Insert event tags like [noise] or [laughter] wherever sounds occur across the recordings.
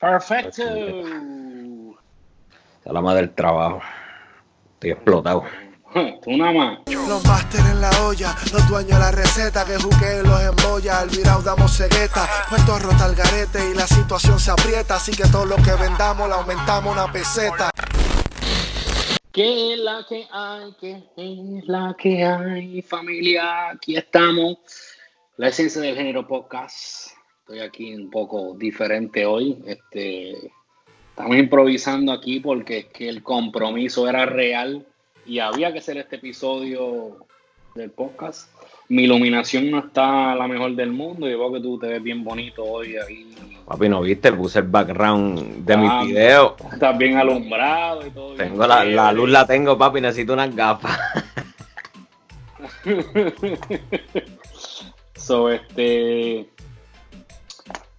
Perfecto. la madre del trabajo. Estoy explotado. [laughs] Tú nada más. Los máster en la olla, los dueños de la receta, que juquen los embolla, al virado damos cegueta, puesto rota el garete y la situación se aprieta, así que todo lo que vendamos le aumentamos una peseta. ¿Qué es la que hay? ¿Qué es la que hay, familia? Aquí estamos. La esencia del género podcast. Estoy aquí un poco diferente hoy. Este, estamos improvisando aquí porque es que el compromiso era real y había que hacer este episodio del podcast. Mi iluminación no está la mejor del mundo y veo que tú te ves bien bonito hoy ahí. Papi, ¿no viste? Puse el background de mi video. Estás bien alumbrado y todo. Tengo la, la, luz la tengo, papi, necesito unas gafas. [laughs] so, este...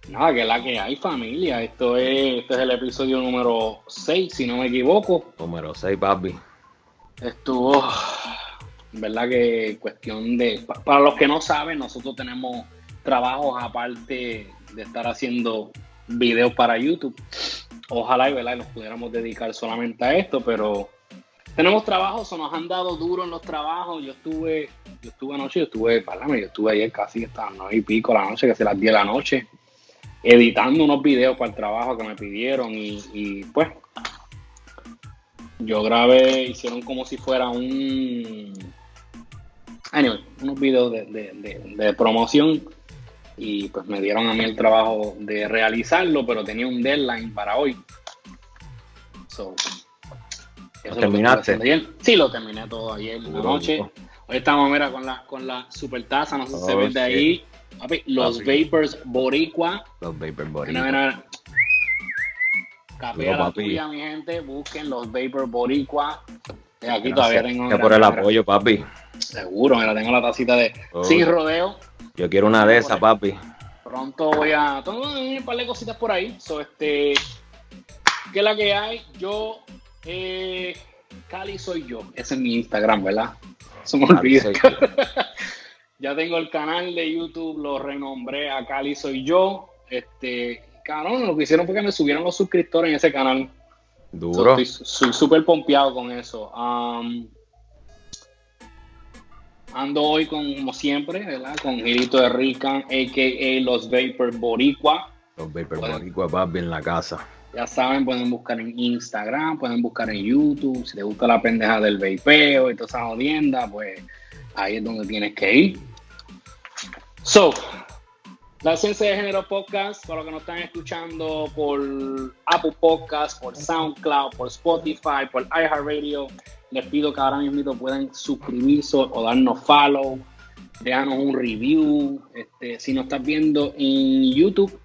Nada, que la que hay familia. Esto es, este es el episodio número 6, si no me equivoco. Número 6, papi estuvo, verdad que cuestión de, para los que no saben, nosotros tenemos trabajos aparte de estar haciendo videos para YouTube. Ojalá y ¿verdad? nos pudiéramos dedicar solamente a esto, pero tenemos trabajos o nos han dado duro en los trabajos. Yo estuve, yo estuve anoche, yo estuve, párame, yo estuve ayer casi hasta las nueve y pico la noche, casi las 10 de la noche, editando unos videos para el trabajo que me pidieron y, y pues yo grabé, hicieron como si fuera un. Anyway, unos videos de, promoción y pues me dieron a mí el trabajo de realizarlo, pero tenía un deadline para hoy. ¿Lo terminaste? Sí, lo terminé todo ayer en la noche. Hoy estamos, mira, con la, con la super taza, no sé si se ve de ahí. Los Vapors Boricua. Los Vapors Boricua. La tuya, mi gente. Busquen los Vapor Boricua. Aquí todavía tengo. Que por el apoyo, papi. Seguro, mira, tengo la tacita de Sin Rodeo. Yo quiero una de esas, papi. Pronto voy a. Tengo un par de cositas por ahí. So, este. ¿Qué es la que hay? Yo. Eh, Cali soy yo. Ese es mi Instagram, ¿verdad? Se me olvida. [laughs] ya tengo el canal de YouTube, lo renombré a Cali soy yo. Este, cabrón, lo que hicieron fue que me subieron los suscriptores en ese canal. Duro. soy súper pompeado con eso. ando hoy con, como siempre, ¿verdad? Con Girito de Rican, a.k.a. Los Vapor Boricua. Los Vapor Boricua, papi, en la casa. Ya saben, pueden buscar en Instagram, pueden buscar en YouTube. Si te gusta la pendeja del vapeo y toda esa jodienda, pues ahí es donde tienes que ir. So, la Esencia de Género Podcast, para los que nos están escuchando por Apple Podcast, por SoundCloud, por Spotify, por iHeartRadio, les pido que ahora mismo puedan suscribirse o darnos follow, déjanos un review. Este, si nos estás viendo en YouTube,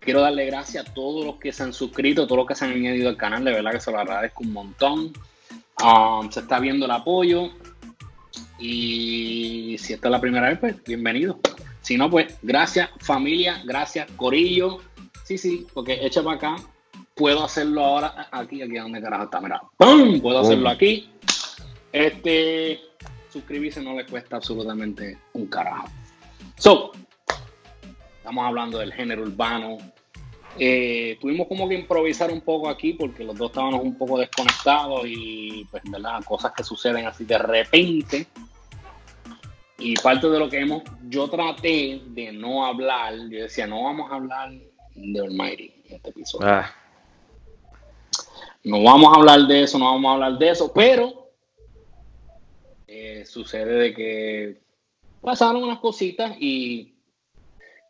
quiero darle gracias a todos los que se han suscrito, todos los que se han añadido al canal, de verdad que se lo agradezco un montón. Um, se está viendo el apoyo. Y si esta es la primera vez, pues bienvenido. Si no, pues gracias familia, gracias Corillo. Sí, sí, porque echa para acá. Puedo hacerlo ahora aquí, aquí donde carajo está, mira. ¡Pum! Puedo hacerlo aquí. Este, suscribirse no le cuesta absolutamente un carajo. So, estamos hablando del género urbano. Eh, tuvimos como que improvisar un poco aquí porque los dos estábamos un poco desconectados y pues, ¿verdad? Cosas que suceden así de repente. Y parte de lo que hemos, yo traté de no hablar, yo decía, no vamos a hablar de Almighty en este episodio. Ah. No vamos a hablar de eso, no vamos a hablar de eso, pero eh, sucede de que pasaron unas cositas y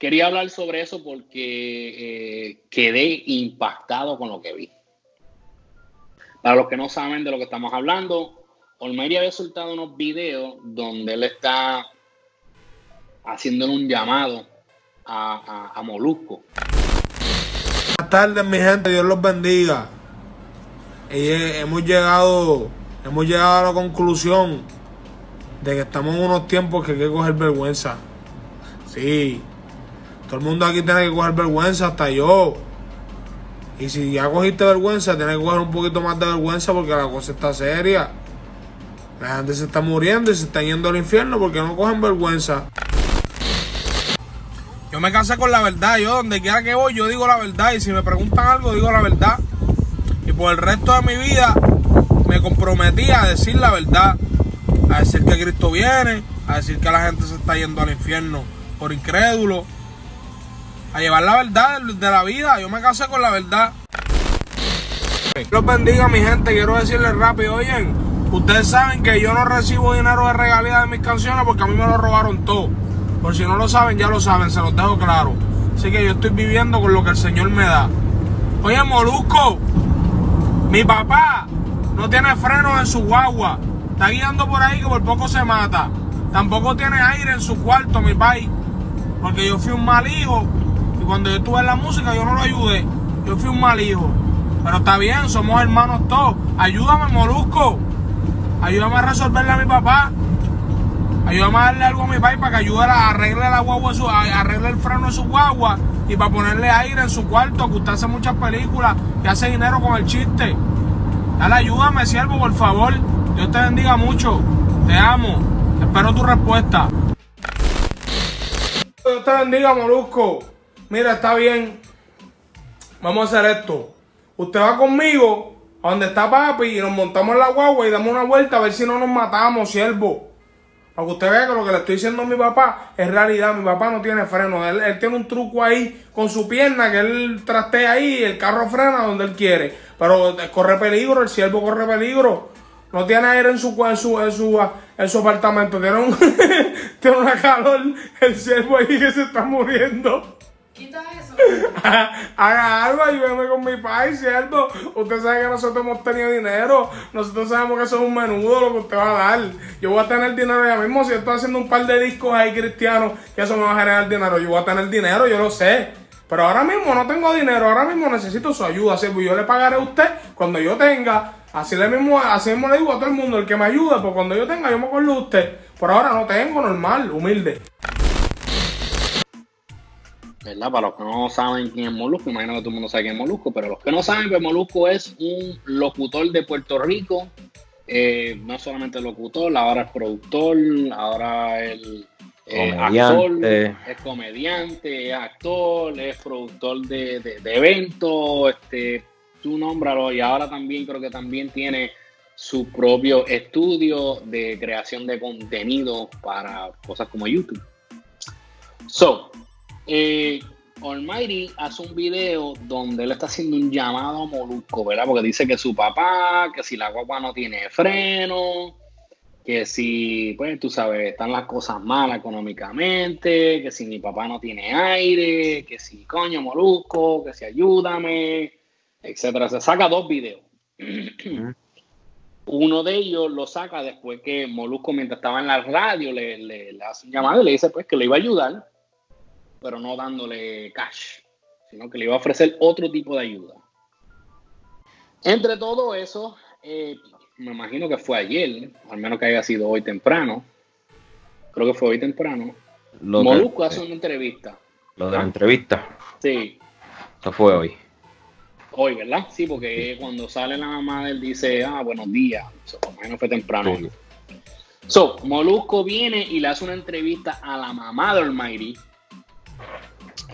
quería hablar sobre eso porque eh, quedé impactado con lo que vi. Para los que no saben de lo que estamos hablando, Olmeria había soltado unos videos donde él está haciéndole un llamado a, a, Molusco. Buenas tardes, mi gente, Dios los bendiga. Hemos llegado, hemos llegado a la conclusión de que estamos en unos tiempos que hay que coger vergüenza. Sí, todo el mundo aquí tiene que coger vergüenza, hasta yo. Y si ya cogiste vergüenza, tienes que coger un poquito más de vergüenza porque la cosa está seria. La gente se está muriendo y se está yendo al infierno porque no cogen vergüenza. Yo me casé con la verdad. Yo donde quiera que voy, yo digo la verdad. Y si me preguntan algo, digo la verdad. Y por el resto de mi vida me comprometí a decir la verdad. A decir que Cristo viene. A decir que la gente se está yendo al infierno por incrédulo. A llevar la verdad de la vida. Yo me casé con la verdad. Los bendiga mi gente. Quiero decirles rápido, oyen. Ustedes saben que yo no recibo dinero de regalía de mis canciones porque a mí me lo robaron todo. Por si no lo saben, ya lo saben, se los dejo claro. Así que yo estoy viviendo con lo que el Señor me da. Oye, Molusco, mi papá no tiene frenos en su guagua. Está guiando por ahí que por poco se mata. Tampoco tiene aire en su cuarto, mi país. Porque yo fui un mal hijo. Y cuando yo estuve en la música, yo no lo ayudé. Yo fui un mal hijo. Pero está bien, somos hermanos todos. Ayúdame, Molusco. Ayúdame a resolverle a mi papá. Ayúdame a darle algo a mi país para que ayude a arreglar la guagua, su, arregle el freno de su guagua y para ponerle aire en su cuarto, que usted hace muchas películas y hace dinero con el chiste. Dale, ayúdame, siervo, por favor. Dios te bendiga mucho. Te amo. Espero tu respuesta. Dios te bendiga, Molusco. Mira, está bien. Vamos a hacer esto. Usted va conmigo a donde está papi y nos montamos en la guagua y damos una vuelta a ver si no nos matamos, siervo. Para que usted vea que lo que le estoy diciendo a mi papá es realidad. Mi papá no tiene freno. Él, tiene un truco ahí con su pierna que él trastea ahí y el carro frena donde él quiere. Pero corre peligro, el siervo corre peligro. No tiene aire en su, en en su, en su apartamento. Tiene, un, [laughs] tiene una calor. El siervo ahí que se está muriendo. Quita. [laughs] Haga algo, ayúdame con mi país, ¿cierto? Usted sabe que nosotros hemos tenido dinero. Nosotros sabemos que eso es un menudo lo que usted va a dar. Yo voy a tener dinero ya mismo. Si estoy haciendo un par de discos ahí cristianos, que eso me va a generar dinero. Yo voy a tener dinero, yo lo sé. Pero ahora mismo no tengo dinero. Ahora mismo necesito su ayuda. Así yo le pagaré a usted cuando yo tenga. Así, le mismo, así mismo le digo a todo el mundo, el que me ayude, pues cuando yo tenga, yo me acuerdo de usted. Por ahora no tengo, normal, humilde. ¿Verdad? Para los que no saben quién es Molusco, imagino que todo el mundo sabe quién es Molusco, pero los que no saben, pues Molusco es un locutor de Puerto Rico, eh, no solamente locutor, ahora es productor, ahora es actor, es comediante, es actor, es productor de, de, eventos, este, tú nómbralo, y ahora también creo que también tiene su propio estudio de creación de contenido para cosas como YouTube. So, eh, Almighty hace un video donde él está haciendo un llamado a Molusco, ¿verdad? Porque dice que su papá, que si la guagua no tiene freno, que si, pues tú sabes, están las cosas mal económicamente, que si mi papá no tiene aire, que si coño Molusco, que si ayúdame, etcétera. Se saca dos videos. [clears throat] Uno de ellos lo saca después que Molusco, mientras estaba en la radio, le, le hace un llamado y le dice pues que le iba a ayudar pero no dándole cash, sino que le iba a ofrecer otro tipo de ayuda. Entre todo eso, eh, me imagino que fue ayer, al menos que haya sido hoy temprano. Creo que fue hoy temprano. Lo Molusco hace una entrevista. Lo de la entrevista. Sí. Eso fue hoy. Hoy, ¿verdad? Sí, porque cuando sale la mamá él dice, ah, buenos días. So, menos fue temprano. So, Molusco viene y le hace una entrevista a la mamá de Almighty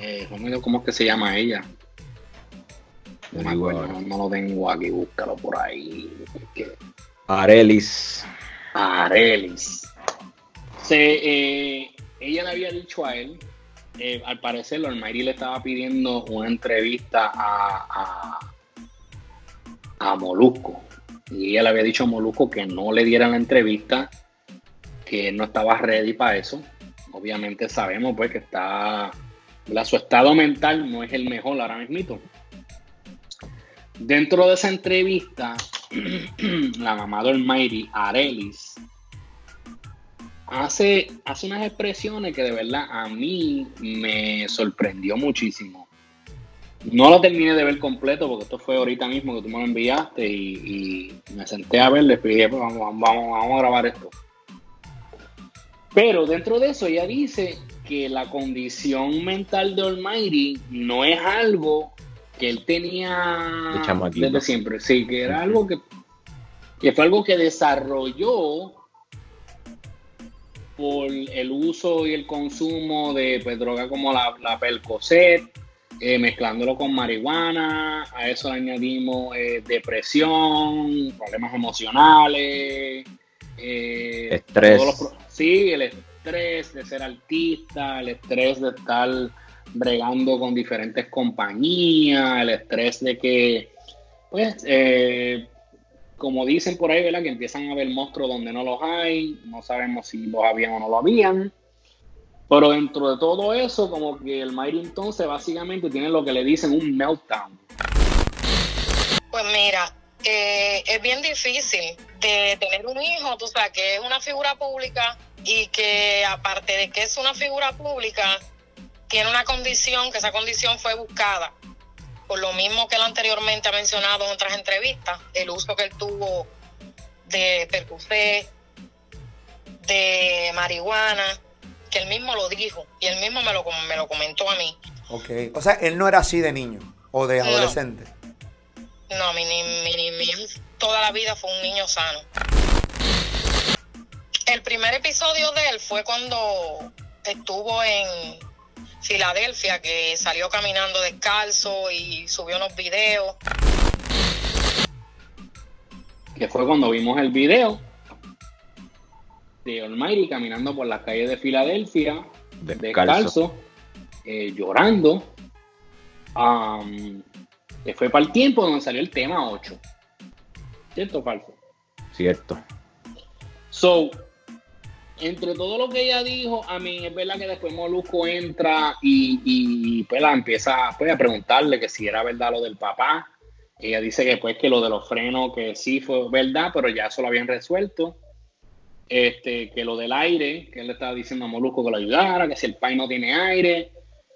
eh, ¿Cómo es que se llama ella? No me acuerdo, no, lo tengo aquí, búscalo por ahí. Arelis. Arelis. eh, ella le había dicho a él, eh, al parecer, Almighty le estaba pidiendo una entrevista a, a, a Molusco. Y ella le había dicho a Molusco que no le diera la entrevista, que no estaba ready para eso. Obviamente sabemos pues que está su estado mental no es el mejor ahora mismo. Dentro de esa entrevista, [clears throat] la mamá de Almighty, Arelis, hace, hace unas expresiones que de verdad a mí me sorprendió muchísimo. No lo terminé de ver completo porque esto fue ahorita mismo que tú me lo enviaste y, me senté a ver, le dije, pues vamos, vamos, vamos a grabar esto. Pero dentro de eso ella dice que la condición mental de Almighty no es algo que él tenía desde siempre. Sí, que era algo que, que fue algo que desarrolló por el uso y el consumo de pues, drogas como la, la Percocet, eh, mezclándolo con marihuana, a eso le añadimos eh, depresión, problemas emocionales, eh, Estrés. los sí, el estrés de ser artista, el estrés de estar bregando con diferentes compañías, el estrés de que, pues, eh, como dicen por ahí, ¿verdad? Que empiezan a haber monstruos donde no los hay, no sabemos si los habían o no lo habían. Pero dentro de todo eso, como que el Mighty entonces básicamente tiene lo que le dicen un meltdown. Pues mira, eh, es bien difícil de tener un hijo, tú sabes, que es una figura pública y que aparte de que es una figura pública, tiene una condición, que esa condición fue buscada. Por lo mismo que él anteriormente ha mencionado en otras entrevistas, el uso que él tuvo de percocet, de marihuana, que él mismo lo dijo y él mismo me lo, me lo comentó a mí. Ok. O sea, él no era así de niño o de adolescente. No, mi, ni- mi, ni- mi- toda la vida fue un niño sano. El primer episodio de él fue cuando estuvo en Filadelfia, que salió caminando descalzo y subió unos videos. que fue cuando vimos el video de Almighty caminando por las calles de Filadelfia, Descalzo. descalzo, eh, llorando. Que fue para el tiempo donde salió el tema 8. ¿Cierto falso? Cierto. So, entre todo lo que ella dijo, a mí es verdad que después Molusco entra y, y pues la empieza pues, a preguntarle que si era verdad lo del papá. Ella dice que pues que lo de los frenos que sí fue verdad, pero ya eso lo habían resuelto. Este, que lo del aire, que él le estaba diciendo a Molusco que lo ayudara, que si el país no tiene aire,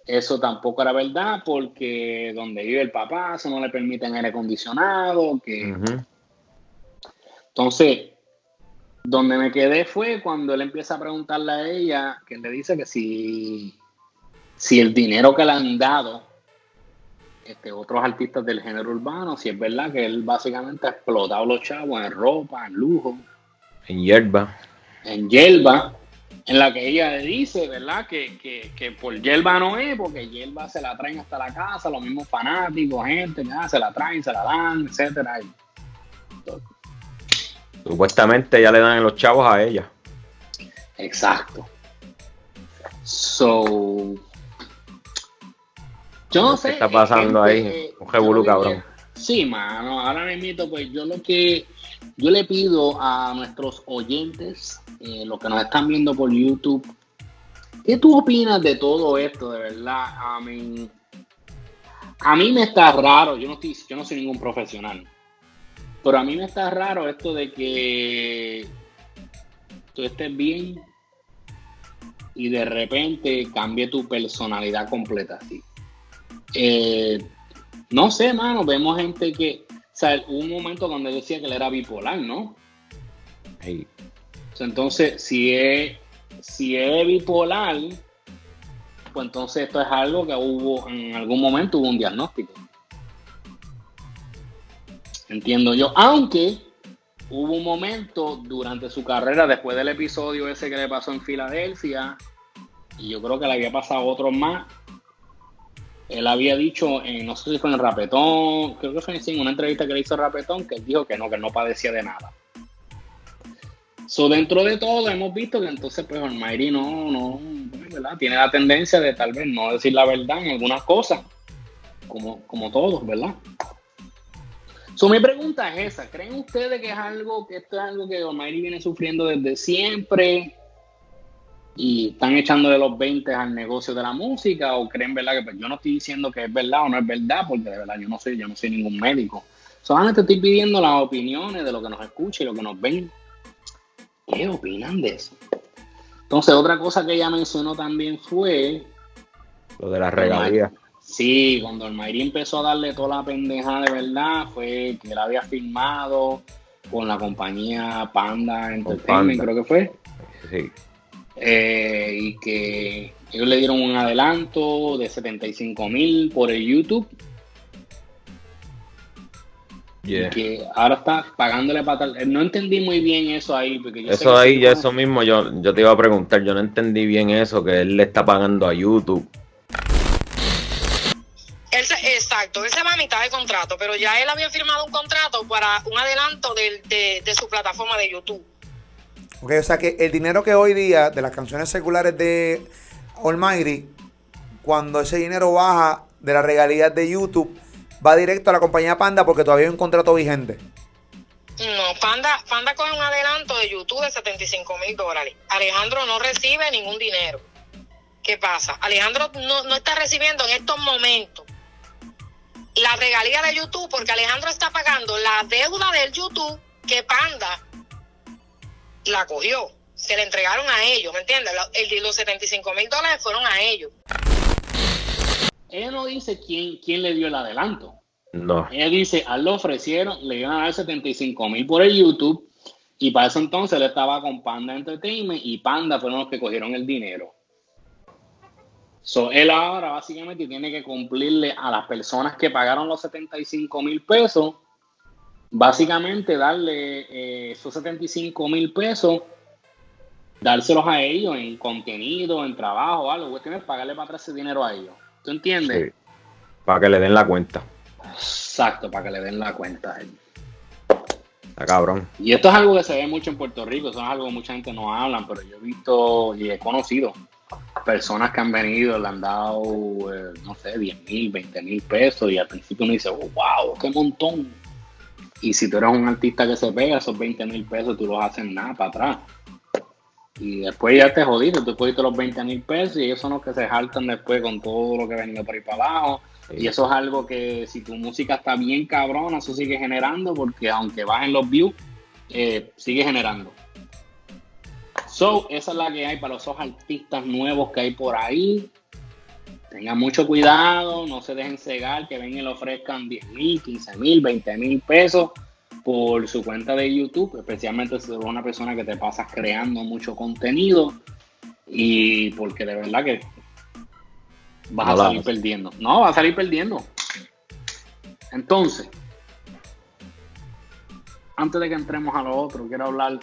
eso tampoco era verdad, porque donde vive el papá, eso no le permiten aire acondicionado, que entonces, donde me quedé fue cuando él empieza a preguntarle a ella, que él le dice que si, si el dinero que le han dado este, otros artistas del género urbano, si es verdad que él básicamente ha explotado los chavos en ropa, en lujo, En hierba. en Yelba, en la que ella dice, ¿verdad? Que, que, que por Yelba no es, porque Yelba se la traen hasta la casa, los mismos fanáticos, gente, ya, se la traen, se la dan, etcétera. Supuestamente ya le dan los chavos a ella. Exacto. So. Yo no ¿Qué sé. está pasando gente, ahí? eh, Un revolú, cabrón. Sí, mano. Ahora mismo, pues yo lo que. Yo le pido a nuestros oyentes, eh, los que nos están viendo por YouTube, ¿qué tú opinas de todo esto, de verdad? A mí, a mí me está raro. Yo no, yo no soy ningún profesional. Pero a mí me está raro esto de que tú estés bien y de repente cambie tu personalidad completa así. Eh, no sé, mano, vemos gente que, sea, hubo un momento donde decía que él era bipolar, ¿no? Entonces, si es, si es bipolar, pues entonces esto es algo que hubo, en algún momento hubo un diagnóstico. Entiendo yo, aunque hubo un momento durante su carrera, después del episodio ese que le pasó en Filadelfia, y yo creo que le había pasado otro más, él había dicho, en- no sé si fue en Rapetón, creo que fue en una entrevista que le hizo Rapetón, que él dijo que no, que no padecía de nada. So, dentro de todo hemos visto que entonces pues Almighty no, no, ¿verdad? Tiene la tendencia de tal vez no decir la verdad en algunas cosas, como, como todos, ¿verdad? So, mi pregunta es esa, ¿creen ustedes que es algo, que esto es algo que Almighty viene sufriendo desde siempre y están echándole los 20 al negocio de la música o creen verdad que pues, yo no estoy diciendo que es verdad o no es verdad porque de verdad yo no soy yo no soy ningún médico solamente estoy pidiendo las opiniones de lo que nos escucha y lo que nos ven ¿qué opinan de eso? entonces otra cosa que ella mencionó también fue lo de las regalías. Sí, cuando el Mayri empezó a darle toda la pendeja de verdad, fue que él había firmado con la compañía Panda Entertainment, Panda. creo que fue. Sí. Eh, y que ellos le dieron un adelanto de 75 mil por el YouTube. Yeah. Que ahora está pagándole para tal. No entendí muy bien eso ahí. Porque yo Eso ahí, ya ¿no? eso mismo, yo, yo te iba a preguntar, yo no entendí bien eso, que él le está pagando a YouTube. Él se- exacto, él se va a mitad de contrato, pero ya él había firmado un contrato para un adelanto del- de, de su plataforma de YouTube. Ok, o sea que el dinero que hoy día de las canciones seculares de Almighty, cuando ese dinero baja de las regalías de YouTube, va directo a la compañía Panda porque todavía hay un contrato vigente. No, Panda, Panda coge un adelanto de YouTube de 75 mil dólares. Alejandro no recibe ningún dinero. ¿Qué pasa? Alejandro no, no está recibiendo en estos momentos la regalía de YouTube porque Alejandro está pagando la deuda del YouTube que Panda la cogió. Se le entregaron a ellos, ¿me entiendes? La- el de los 75 mil dólares fueron a ellos. Ella no dice quién, quién le dio el adelanto. No. Ella dice, a él le ofrecieron, le iban a dar 75 mil por el YouTube. Y para eso entonces él estaba con Panda Entertainment y Panda fueron los que cogieron el dinero. So, él ahora básicamente tiene que cumplirle a las personas que pagaron los 75 mil pesos, básicamente darle eh, esos 75 mil pesos, dárselos a ellos en contenido, en trabajo, algo, cuestión es pagarle para atrás ese dinero a ellos. ¿Tú entiendes? Sí. Para que le den la cuenta. Exacto, para que le den la cuenta a. Está cabrón. Y esto es algo que se ve mucho en Puerto Rico, eso es algo que mucha gente no habla, pero yo he visto y he conocido personas que han venido, le han dado, eh, no sé, 10 mil, 20 mil pesos y al principio uno dice, oh, wow, qué montón. Y si tú eres un artista que se pega, esos 20 mil pesos tú los haces nada para atrás. Y después ya te jodiste, tú cogiste los 20 mil pesos y ellos son los que se jaltan después con todo lo que venga por ahí para abajo. Y eso es algo que si tu música está bien cabrona, eso sigue generando porque aunque bajen los views, eh, sigue generando. So, esa es la que hay para los dos artistas nuevos que hay por ahí. Tengan mucho cuidado, no se dejen cegar, que ven y le ofrezcan 10 mil, 15 mil, 20 mil pesos por su cuenta de YouTube, especialmente si eres una persona que te pasas creando mucho contenido y porque de verdad que vas No a salir perdiendo. No, vas a salir perdiendo. Entonces, antes de que entremos a lo otro, quiero hablar.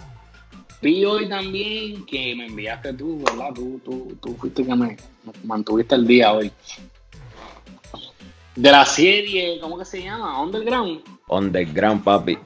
Vi hoy también que me enviaste tú, ¿verdad? Tú, tú, tú fuiste que me mantuviste el día hoy. De la serie, ¿cómo que se llama? Underground. Underground, papi.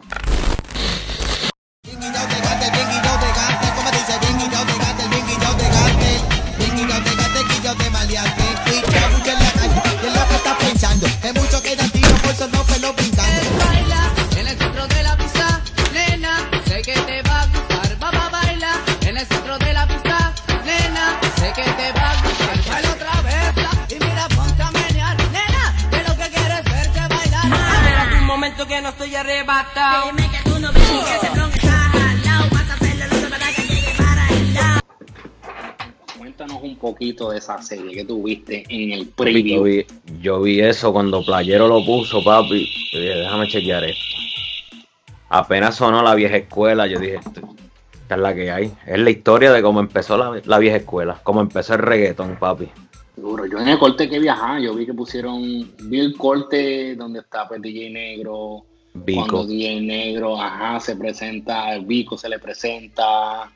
Poquito de esa serie que tuviste en el Yo preview. vi, yo vi eso cuando Playero lo puso, papi. Yo dije, déjame chequear esto. Apenas sonó la vieja escuela, yo dije, esta es la que hay. Es la historia de cómo empezó la, la vieja escuela, cómo empezó el reggaetón, papi. Duro. Yo en el corte que viajaba, yo vi que pusieron, vi el corte donde está pues, DJ Negro, Vico. cuando DJ Negro, ajá, se presenta, el Vico se le presenta,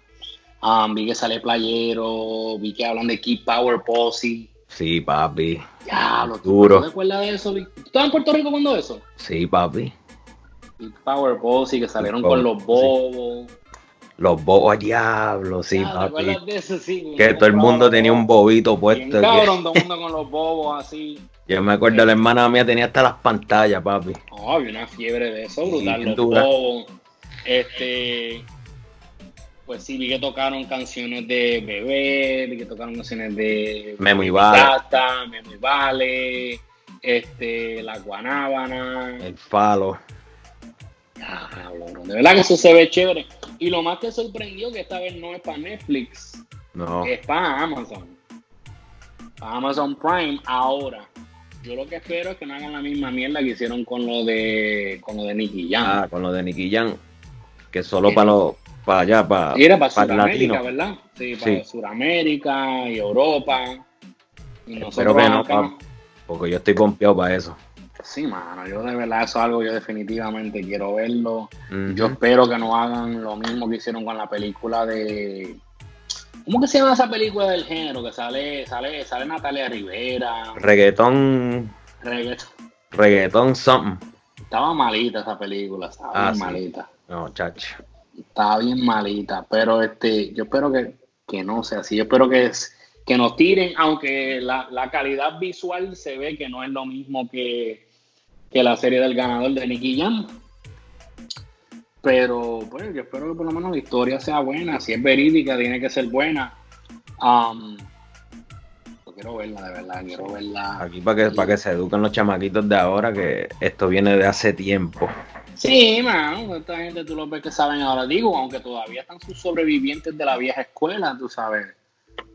ah, vi que sale Playero, vi que hablan de Key Power Posse, Sí, papi. ya, lo Duro. ¿Te acuerdas de eso? ¿Tú estabas en Puerto Rico cuando eso? Sí, papi. Key Power Posse, que salieron Power con los bobos. Los bobos a diablo, sí, Ya, ¿te papi. acuerdas de eso? Sí, Que todo el mundo tenía un bobito puesto. cabrón, todo el mundo con los bobos así. Yo me acuerdo, la hermana mía tenía hasta las pantallas, papi. No, había una fiebre de eso, brutal. bien los dura. bobos. Este. Pues sí, vi que tocaron canciones de Bebé, vi que tocaron canciones de. Memo y Vale. Memo y Vale, este, La Guanábana. El falo. Bro. De verdad que eso se ve chévere. Y lo más que sorprendió que esta vez no es para Netflix, No. es para Amazon. Para Amazon Prime ahora. Yo lo que espero es que no hagan la misma mierda que hicieron con lo de con lo de Nicky Jam. Ah, con lo de Nicky Jam. Que solo para los. Para allá, para. Y era para, para Sudamérica, latino. ¿verdad? Sí, para Sí. Sudamérica y Europa. Y Espero que no, acá. Porque yo estoy pompeado para eso. sí, mano, yo de verdad eso es algo yo definitivamente quiero verlo. Yo espero que no hagan lo mismo que hicieron con la película de... ¿Cómo que se llama esa película del género? Que sale, sale, sale Natalia Rivera. Reggaetón, Reggaeton. reggaetón something. Estaba malita esa película, estaba Ah, sí. malita. No, chacho. Estaba bien malita, pero este, yo espero que, que no sea así. Yo espero que, que nos tiren, aunque la, la calidad visual se ve que no es lo mismo que, que la serie del ganador de Nicky Jam. Pero pues yo espero que por lo menos la historia sea buena. Si es verídica, tiene que ser buena. Um, quiero verla, de verdad, quiero verla. Aquí para que, para que se eduquen los chamaquitos de ahora, que esto viene de hace tiempo. Sí, mano, esta gente tú lo ves que saben ahora. Digo, aunque todavía están sus sobrevivientes de la vieja escuela, tú sabes.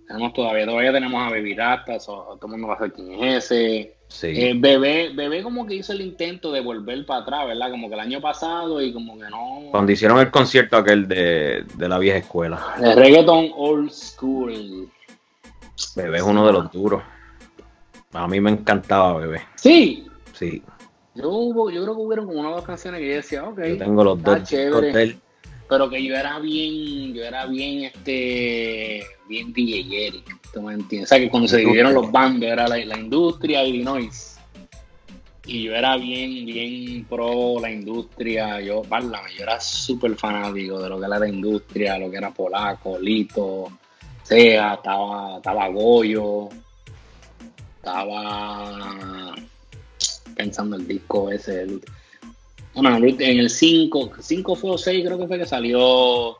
Tenemos todavía, todavía tenemos a so- todo el mundo va a saber quién es ese. Sí. Eh, bebé, bebé como que hizo el intento de volver para atrás, ¿verdad? Como que el año pasado y como que no. Cuando hicieron el concierto aquel de, de la vieja escuela. El reggaeton old school. Bebé es uno de los duros. A mí me encantaba Bebé. Sí, Sí. Yo, hubo- yo creo que hubieron como una o dos canciones que yo decía, ok. Yo tengo los está dos chévere. pero que yo era bien, yo era bien, este, bien DJ Eric, ¿tú me entiendes? O sea, que cuando se dividieron los bandos era la, la industria Illinois. Y yo era bien, bien pro la industria, yo, válame, yo era súper fanático de lo que era la industria, lo que era Polaco, Lito, Sea, estaba, estaba Goyo, estaba pensando el disco ese, el- bueno, en el- en el 5, 5 fue o 6 creo que fue que salió,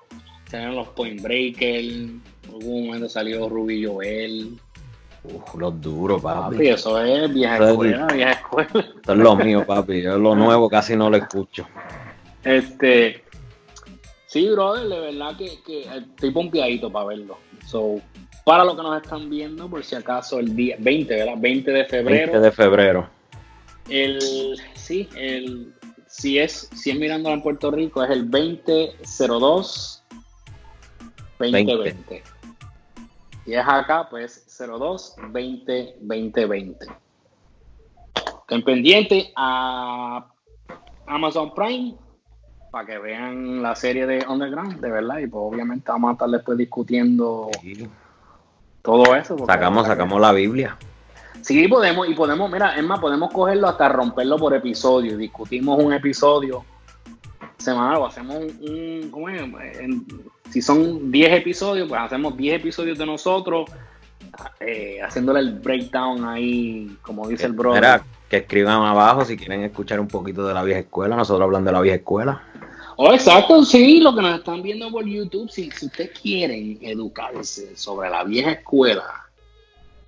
salieron los Point Breaker, en algún momento salió Ruby Joel. Uf, los duros, Papi, papi. eso es vieja Eso es- escuela, vieja escuela. Esto es lo mío, papi. Yo lo nuevo casi no lo escucho. Este, sí, brother, de verdad que, que estoy pompeadito para verlo. So, para los que nos están viendo, por si acaso, el día 20, ¿verdad? 20 de febrero. 20 de febrero. El, sí, el, si es, si es mirándolo en Puerto Rico, es el 2002 2020. Y es acá, pues 02 20 2020. Estén pendientes a Amazon Prime para que vean la serie de Underground, de verdad. Y pues obviamente vamos a estar después discutiendo Sí. todo eso. Sacamos, sacamos la Biblia. Sí, podemos, y podemos, mira, es más, podemos cogerlo hasta romperlo por episodio. Discutimos un episodio semanal o hacemos un, un- ¿cómo es? En- si son 10 episodios, pues hacemos 10 episodios de nosotros, eh, haciéndole el breakdown ahí, como dice el brother. Mira, que escriban abajo si quieren escuchar un poquito de la vieja escuela. Nosotros hablando de la vieja escuela. Oh, exacto, sí, lo que nos están viendo por YouTube, si, si ustedes quieren educarse sobre la vieja escuela,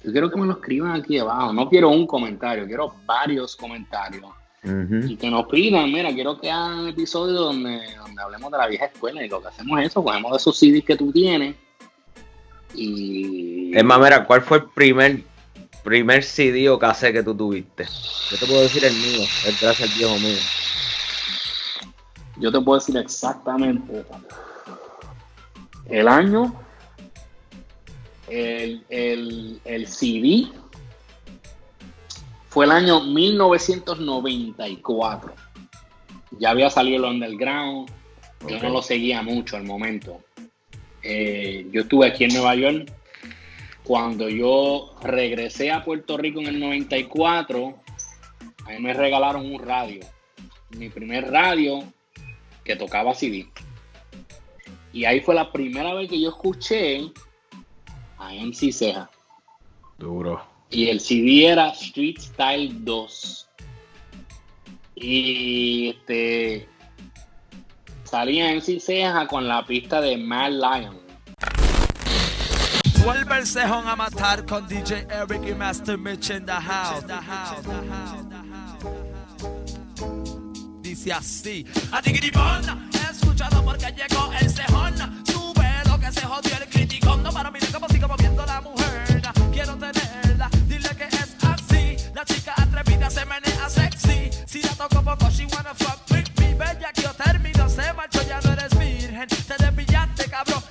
yo quiero que me lo escriban aquí abajo. No quiero un comentario, quiero varios comentarios. Y que nos pidan, mira, quiero que hagan un episodio donde, donde hablemos de la vieja escuela y lo que hacemos es eso, cogemos de esos CDs que tú tienes y... Es más, mira, ¿cuál fue el primer, primer CD o cassette que tú tuviste? Yo te puedo decir el mío, gracias al viejo mío. Yo te puedo decir exactamente el año, el, el, el CD fue el año 1994. Ya había salido el underground, yo no lo seguía mucho al momento. Eh, yo estuve aquí en Nueva York. Cuando yo regresé a Puerto Rico en el 94, a mí me regalaron un radio. Mi primer radio que tocaba CD. Y ahí fue la primera vez que yo escuché a MC Ceja. Duro. Y el CD era Street Style 2. Y este salía MC Ceja con la pista de Mad Lion. Vuelve el cejón a matar con DJ Eric y Master Mitch in the house. Dice así. A Tigribón, escuchado porque llegó el cejón. Sube lo que se jodió el criticón. No para mirar cómo sigue moviendo la mujer. Quiero tenerla, dile que es así. La chica atrevida se menea sexy. Si la toco poco, she wanna fuck with me. Bella que yo termino, se marchó, ya no eres virgen. Te desvillaste, cabrón.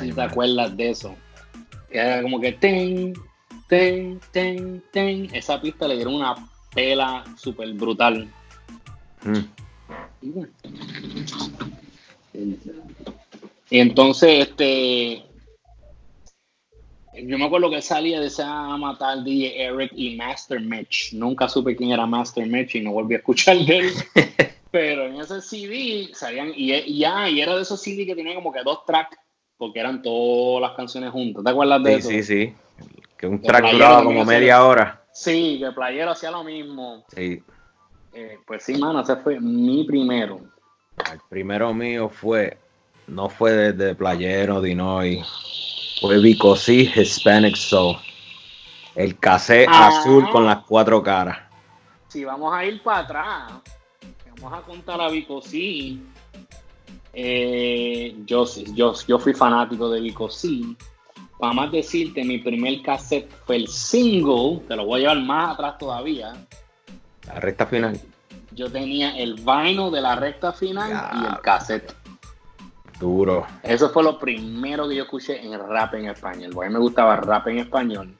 Si te acuerdas de eso. Que era como que ten, ten, ten, ten. Esa pista le dieron una pela súper brutal. Mm. Y bueno. Y entonces, este. Yo me acuerdo que salía de esa matar DJ Eric y Master Mitch. Nunca supe quién era Master Mitch y no volví a escuchar de él. [laughs] Pero en ese CD salían. Y, y ya, y era de esos CD que tenían como que dos tracks, porque eran todas las canciones juntas. ¿Te acuerdas de Sí, eso? sí, sí. Que un Que track duraba como hacía- media hora. Sí, que Playero hacía lo mismo. Sí. Eh, pues sí, mano, ese fue mi primero. El primero mío fue, no fue desde Playero, Dinoy, fue Vicosí Hispanic Soul. El casé Ah. azul con las cuatro caras. Si vamos a ir para atrás, vamos a contar a Vico sí. Eh, yo, yo, yo fui fanático de Vico sí. Para más decirte, mi primer cassette fue el single, te lo voy a llevar más atrás todavía. La recta final. Yo tenía el vinyl de la recta final y el cassette. Duro. Eso fue lo primero que yo escuché en rap en español. Porque a mí me gustaba el rap en español.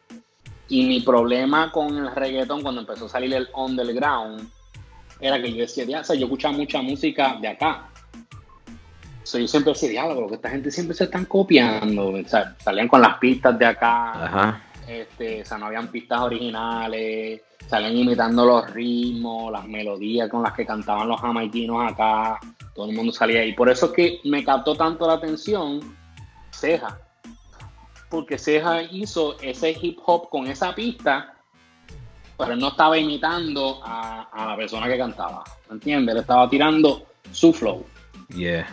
Y mi problema con el reggaetón cuando empezó a salir el underground era que yo decía, "Ya, o sea, yo escuchaba mucha música de acá. So, yo siempre decía, diálogo, que esta gente siempre se están copiando. O sea, salían con las pistas de acá. Ajá. Este, o sea, no habían pistas originales, salían imitando los ritmos, las melodías con las que cantaban los jamaiquinos acá, todo el mundo salía ahí. Por eso es que me captó tanto la atención Ceja, porque Ceja hizo ese hip hop con esa pista, pero él no estaba imitando a, a la persona que cantaba, ¿me entiendes? Él estaba tirando su flow. Yeah.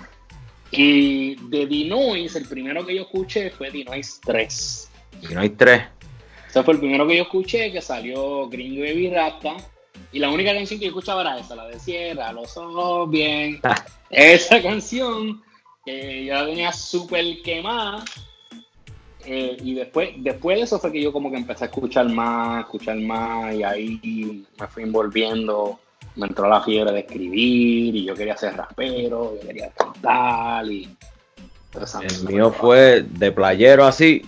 Y de Dinois, el primero que yo escuché fue Dinois 3. Y no hay tres. Ese fue el primero que yo escuché, que salió Gringo Baby Rasta. Y la única canción que yo escuchaba era esa, la de Sierra, los ojos bien. Ah. Esa canción que yo la tenía súper quemada. Eh, y después, después de eso fue que yo como que empecé a escuchar más, escuchar más, y ahí me fui envolviendo. Me entró la fiebre de escribir, y yo quería ser rapero, yo quería cantar, y... El mío fue de playero así,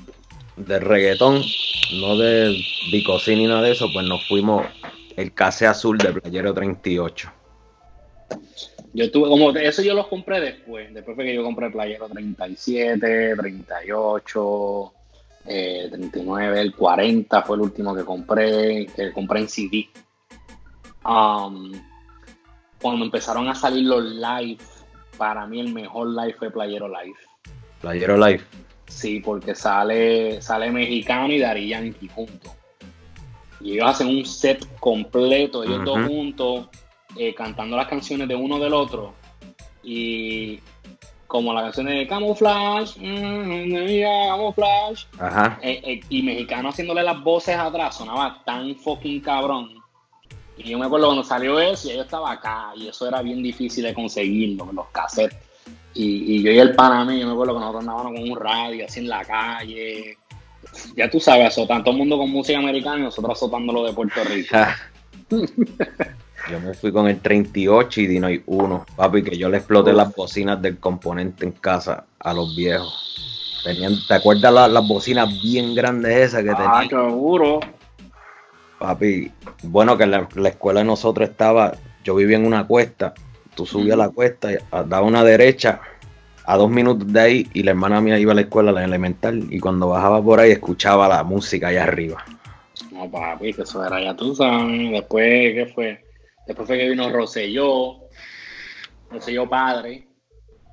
de reggaetón, no de bicosí ni nada de eso, pues nos fuimos el casé azul de playero 38. Yo tuve, como eso yo los compré después. Después fue que yo compré Playero 37, 38, eh, 39, el 40 fue el último que compré, que compré en CD. Um, cuando empezaron a salir los live, para mí el mejor live fue Playero Live. Playero Live. Sí, porque sale, sale mexicano y Dari Yankee juntos. Y ellos hacen un set completo, ellos dos Ujú. juntos, eh, cantando las canciones de uno del otro. Y como la canción de Camouflage, mm, yeah, Camouflage, Ajá. eh, eh, y mexicano haciéndole las voces atrás, sonaba tan fucking cabrón. Y yo me acuerdo cuando salió eso, y yo estaba acá, y eso era bien difícil de conseguirlo, los cassettes. Y, y yo y el pana mío, yo me acuerdo que nosotros andábamos con un radio así en la calle. Ya tú sabes, azotando todo el mundo con música americana y nosotros azotándolo de Puerto Rico. [laughs] [laughs] Yo me fui con el 38 y Dinoy 1, papi, que yo le exploté las bocinas del componente en casa a los viejos. Tenían, ¿Te acuerdas la- las bocinas bien grandes esas que Ah, tenían? seguro. Papi, bueno, que la, la escuela de nosotros estaba, yo vivía en una cuesta, tú subías la cuesta, a- daba una derecha a dos minutos de ahí y la hermana mía iba a la escuela, la elemental, y cuando bajaba por ahí escuchaba la música allá arriba. No, papi, que eso era ya tú sabes. Después, ¿qué fue? Después fue que vino Rosselló, Rosselló padre.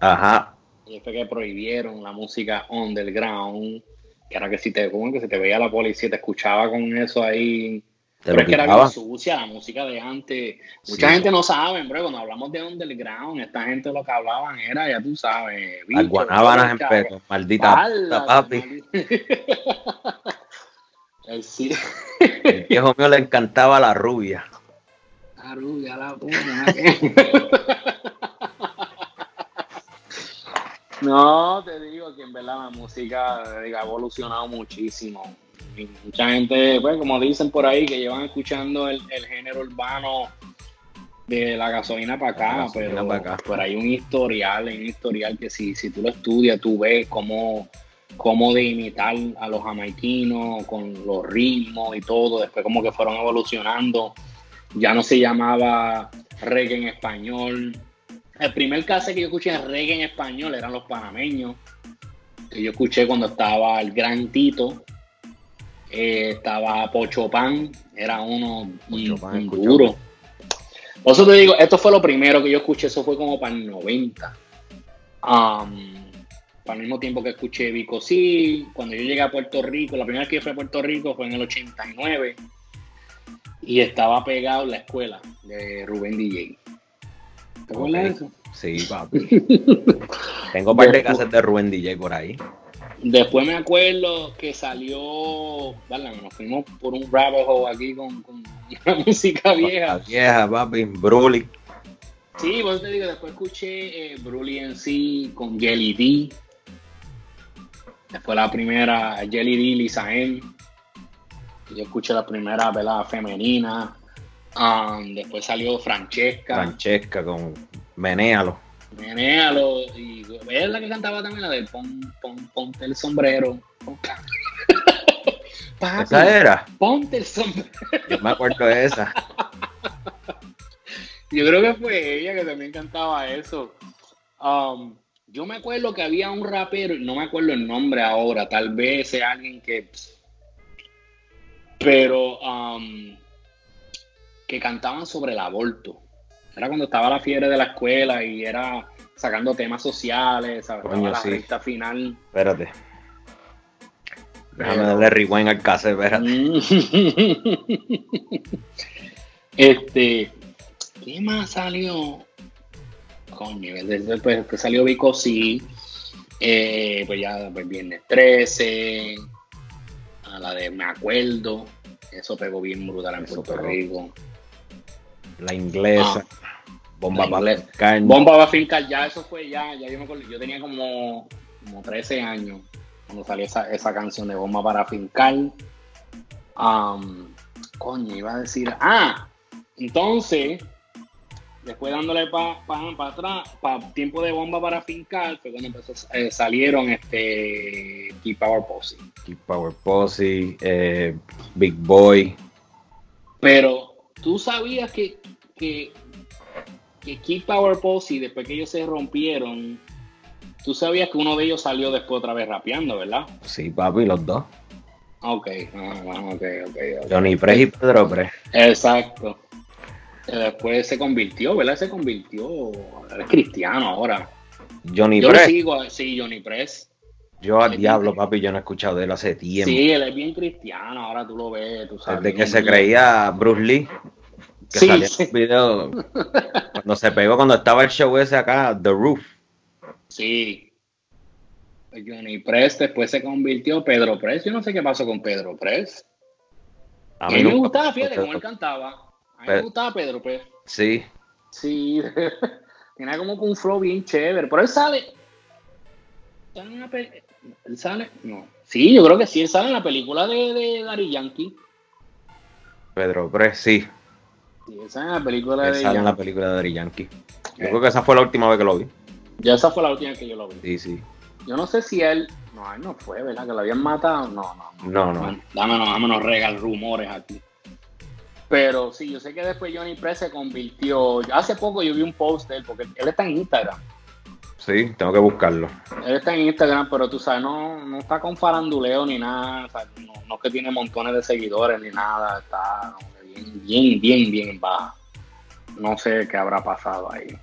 Ajá, Y fue que prohibieron la música underground. Que era que si te, como que si te veía la policía, te escuchaba con eso ahí. Pero es que era bien sucia la música de antes. Mucha Sí. gente no sabe, bro. Cuando hablamos de underground, esta gente lo que hablaban era, ya tú sabes, Las guanábanas en pedo, maldita Pala, papi. [laughs] sí. El viejo mío le encantaba la rubia. La rubia, la puta. [laughs] No, te digo que en verdad la música ha evolucionado muchísimo. Y mucha gente, pues, como dicen por ahí, que llevan escuchando el, el género urbano de la gasolina para acá, gasolina pero, pa' acá. pero hay un historial, hay un historial que si, si tú lo estudias, tú ves cómo cómo de imitar a los jamaiquinos con los ritmos y todo. Después como que fueron evolucionando. Ya no se llamaba reggae en español. El primer caso que yo escuché en reggae en español eran los panameños. Que yo escuché cuando estaba el Gran Tito. Eh, estaba Pocho Pan. Era uno un- Pocho Pan, un duro. Por eso te digo, esto fue lo primero que yo escuché. Eso fue como para el 90. Um, para el mismo tiempo que escuché Vico Sí, cuando yo llegué a Puerto Rico, la primera vez que yo fui a Puerto Rico fue en el 89 y estaba pegado en la escuela de Rubén DJ. ¿Te acuerdas de eso? Sí, papi. [laughs] Tengo un par de casas de Rubén DJ por ahí. Después me acuerdo que salió, ¿verdad? Nos fuimos por un rabbit hole aquí con, con [laughs] la música La vieja. vieja, papi. Bruli. Sí, vos te digo, después escuché eh, Brully en sí con Jelly D. Después la primera, Jelly D, Lisa M. Yo escuché la primera velada femenina. Um, después salió Francesca, Francesca con Menéalo. Menéalo. Y es la que cantaba también la de pon, pon, Ponte el sombrero. [laughs] Papi, Esa era. Ponte el sombrero. Yo me acuerdo de esa. [laughs] Yo creo que fue ella que también cantaba eso. Um, yo me acuerdo que había un rapero, no me acuerdo el nombre ahora, tal vez sea alguien que. Pero um, que cantaban sobre el aborto. Era cuando estaba la fiebre de la escuela y era sacando temas sociales, ¿sabes? Coño, la sí. recta final. Espérate. Déjame darle rewind al cassette, espérate. [laughs] este, ¿qué más salió? Coño, desde pues, que salió Vico sí, eh, pues ya pues Viernes 13, a la de Me Acuerdo, eso pegó bien brutal en Eso Puerto pegó. Rico. La inglesa. Ah, la para. Bomba va a fincar, ya eso fue ya, ya yo me acuerdo, yo tenía como, como 13 años cuando salió esa, esa canción de Bomba para fincar. Coño, iba a decir, ah, entonces, después dándole para pa, pa atrás, para tiempo de Bomba para fincar, fue cuando empezó, eh, salieron este Key Power Posse. Keep Power Posse. eh, Big Boy. Pero tú sabías que, que, que Kid Power Posse, después que ellos se rompieron, tú sabías que uno de ellos salió después otra vez rapeando, ¿verdad? Sí, papi, los dos. Ok, ah, bueno, ok, ok. ok. Johnny Press y Pedro Press. Exacto. Eh, Después se convirtió, ¿verdad? Se convirtió, es cristiano ahora. Johnny Yo lo Press. sigo, sí, Johnny Press. Yo al diablo, papi, yo no he escuchado de él hace tiempo. Sí, él es bien cristiano, ahora tú lo ves, tú sabes. Desde que se creía Bruce Lee. Que Sí, sí. en un video. Cuando se pegó, cuando estaba el show ese acá, The Roof. Sí. Johnny Press después se convirtió Pedro Press. Yo no sé qué pasó con Pedro Press. A A mí me gustaba, fíjate, cómo él cantaba. A mí me gustaba Pedro Press. Sí, Sí. [laughs] Tenía como un flow bien chévere. Pero él sale. ¿Sale en una ¿Él sale? No. Sí, yo creo que sí. Él sale en la película de, de Daddy Yankee. Pedro Press, sí. Sale en la película Él de sale en la película de Daddy Yankee. Yo Eh. creo que esa fue la última vez que lo vi. Ya esa fue la última que yo lo vi. Sí, sí. Yo no sé si él. No, él no fue, ¿verdad? Que lo habían matado. No, no, No, no. Bueno, dámonos, dámonos regal rumores aquí. Pero sí, yo sé que después Johnny Press se convirtió. Hace poco yo vi un post de él, porque él está en Instagram. Sí, tengo que buscarlo. Él está en Instagram, pero tú sabes, no, no está con faranduleo ni nada. o sea, no, no es que tiene montones de seguidores ni nada. Está que bien, bien, bien, baja. No sé qué habrá pasado ahí.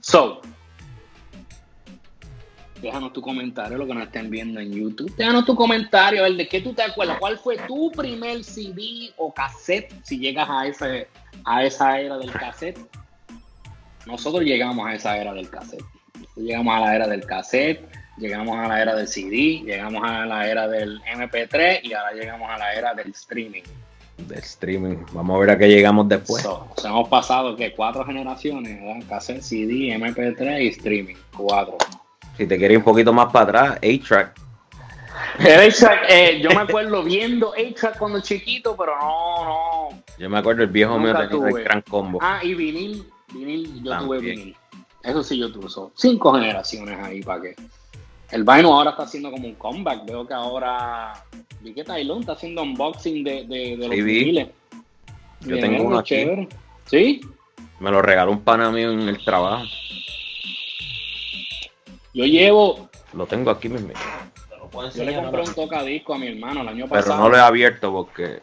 So, déjanos tu comentario, lo que nos estén viendo en YouTube. Déjanos tu comentario, ver de qué tú te acuerdas. ¿Cuál fue tu primer CD o cassette? Si llegas a, ese, a esa era del cassette. Nosotros llegamos a esa era del cassette. Llegamos a la era del cassette, llegamos a la era del CD, llegamos a la era del MP3 y ahora llegamos a la era del streaming. Del streaming. Vamos a ver a qué llegamos después. So, o sea, hemos pasado que cuatro generaciones, ¿verdad? Cassette, CD, MP3 y streaming. Cuatro. Si te quieres ir un poquito más para atrás, A-Track. El A-Track, eh, yo me acuerdo viendo A-Track cuando chiquito, pero no, no. Yo me acuerdo el viejo mío tenía el gran combo. Ah, y vinil, vinil, yo tuve vinil. Eso sí yo tuve. so, cinco generaciones ahí para que. El Vaino ahora está haciendo como un comeback. Veo que ahora. Vi que Tylon está haciendo unboxing de, de, de los Sí. Yo Bien, tengo uno aquí. chévere. ¿Sí? Me lo regaló un pana mío en el trabajo. Yo llevo. Lo tengo aquí mismo. Yo le compré un tocadisco a mi hermano el año Pero pasado. no lo he abierto porque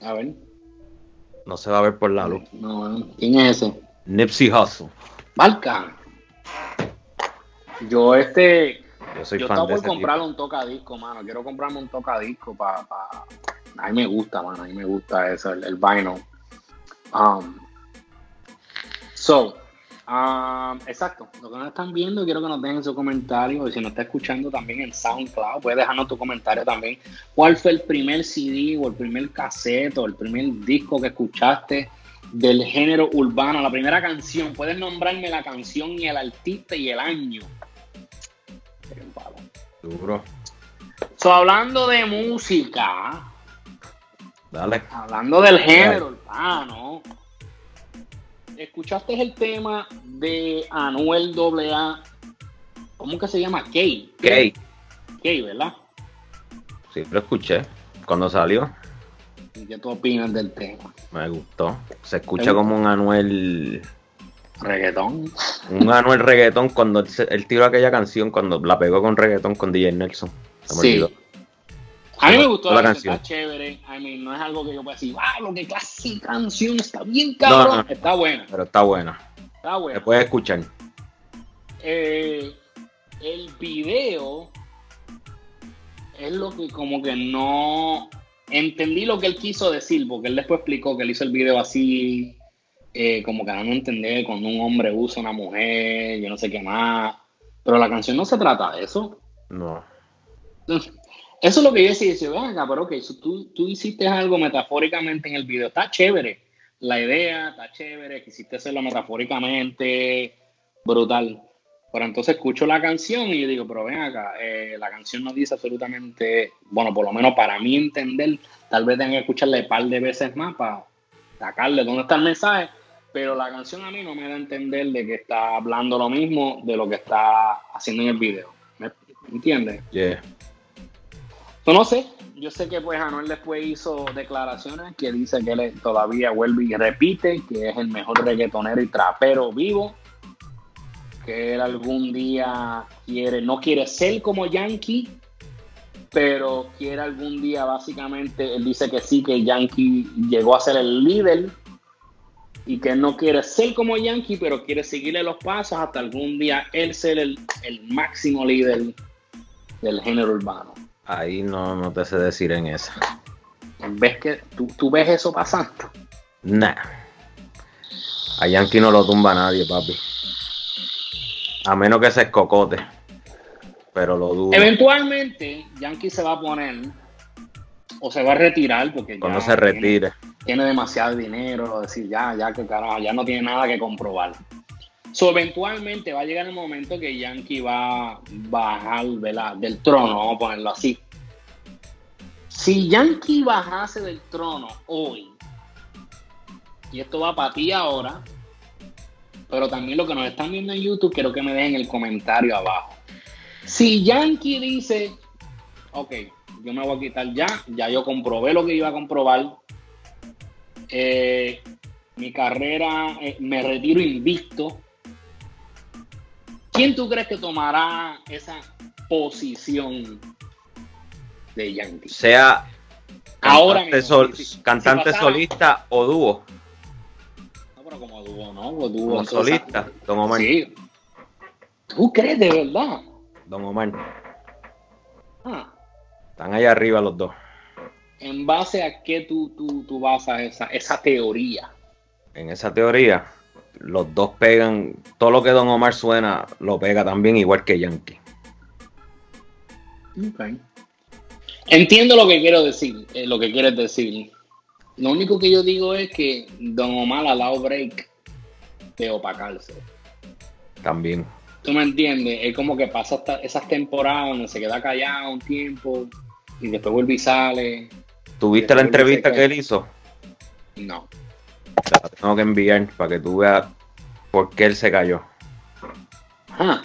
A ver. no se va a ver por la luz. No, no. ¿Quién es ese? Nipsey Hussle. Marca. Yo este. Yo soy yo fan estaba de por ese comprarle un tocadisco, mano. Quiero comprarme un tocadisco para. Pa... A mí me gusta, mano. A mí me gusta eso, el, el vinyl. Um, so, um, exacto. Lo que nos están viendo, quiero que nos dejen su comentario. Y si nos está escuchando también en SoundCloud, puedes dejarnos tu comentario también. ¿Cuál fue el primer CD o el primer cassette o el primer disco que escuchaste del género urbano? La primera canción. Puedes nombrarme la canción y el artista y el año. Palo. Duro. So, hablando de música, Dale. hablando del género urbano, ¿escuchaste el tema de Anuel AA? ¿Cómo que se llama? Kay. Kay. Kay, ¿verdad? Sí, lo escuché. Cuando salió, ¿Y qué tú opinas del tema? me gustó. Se escucha como un Anuel. Reggaetón. Un Anuel reggaetón cuando él, él tiró aquella canción, cuando la pegó con reggaetón con DJ Nelson. Se Sí. A mí me gustó la la canción, está chévere. I mean, no es algo que yo pueda decir, wow, lo que clase canción, está bien cabrón. No, no. Está buena, Pero está buena. está buena. Se puede escuchar. eh, el video es lo que como que no entendí lo que él quiso decir, porque él después explicó que él hizo el video así, eh, como que dando a entender cuando un hombre usa a una mujer, yo no sé qué más. Pero la canción no se trata de eso. No. Eso es lo que yo decía, decía, ven acá, pero ok, tú, tú hiciste algo metafóricamente en el video, está chévere, la idea está chévere, quisiste hacerlo metafóricamente, brutal. Pero entonces escucho la canción y yo digo, pero ven acá, eh, la canción no dice absolutamente, bueno, por lo menos para mí entender, tal vez tenga que escucharla un par de veces más para sacarle dónde está el mensaje, pero la canción a mí no me da a entender de que está hablando lo mismo de lo que está haciendo en el video. ¿Me entiendes? Yeah. So, no sé, yo sé que pues Anuel después hizo declaraciones que dice que él todavía vuelve y repite que es el mejor reggaetonero y trapero vivo, que él algún día quiere, no quiere ser como Yankee, pero quiere algún día básicamente, él dice que sí, que Yankee llegó a ser el líder y que no quiere ser como Yankee, pero quiere seguirle los pasos hasta algún día él ser el, el máximo líder del género urbano. Ahí no, no te sé decir en esa. ¿Ves que tú, tú ves eso pasando? Nah. A Yankee no lo tumba nadie, papi. A menos que se escocote. Pero lo dudo. Eventualmente, Yankee se va a poner o se va a retirar porque ya Cuando se retire. Tiene, demasiado dinero, decir, ya, ya que carajo, ya no tiene nada que comprobar. So, eventualmente va a llegar el momento que Yankee va a bajar del trono, vamos a ponerlo así. Si Yankee bajase del trono hoy, y esto va para ti ahora, pero también lo que nos están viendo en YouTube, quiero que me dejen el comentario abajo. Si Yankee dice, ok, yo me voy a quitar ya, ya yo comprobé lo que iba a comprobar, eh, mi carrera, eh, me retiro invicto, ¿quién tú crees que tomará esa posición de Yankee? Sea Ahora cantante, mismo, sol- si- si cantante solista o dúo. No, pero como dúo, ¿no? Como dúo, Como solista. Don Omar. Sí. ¿Tú crees de verdad? Don Omar. Ah, Están allá arriba los dos. ¿En base a qué tú, tú, tú basas esa, esa teoría? En esa teoría, los dos pegan. Todo lo que Don Omar suena, lo pega también, igual que Yankee. Entiendo lo que quiero decir, eh, lo que quieres decir. Lo único que yo digo es que Don Omar ha dado break de opacarse. También. ¿Tú me entiendes? Es como que pasa hasta esas temporadas donde se queda callado un tiempo y después vuelve y sale. ¿Tuviste la entrevista que- que él hizo? No. La tengo que enviar para que tú veas por qué él se cayó. Ah,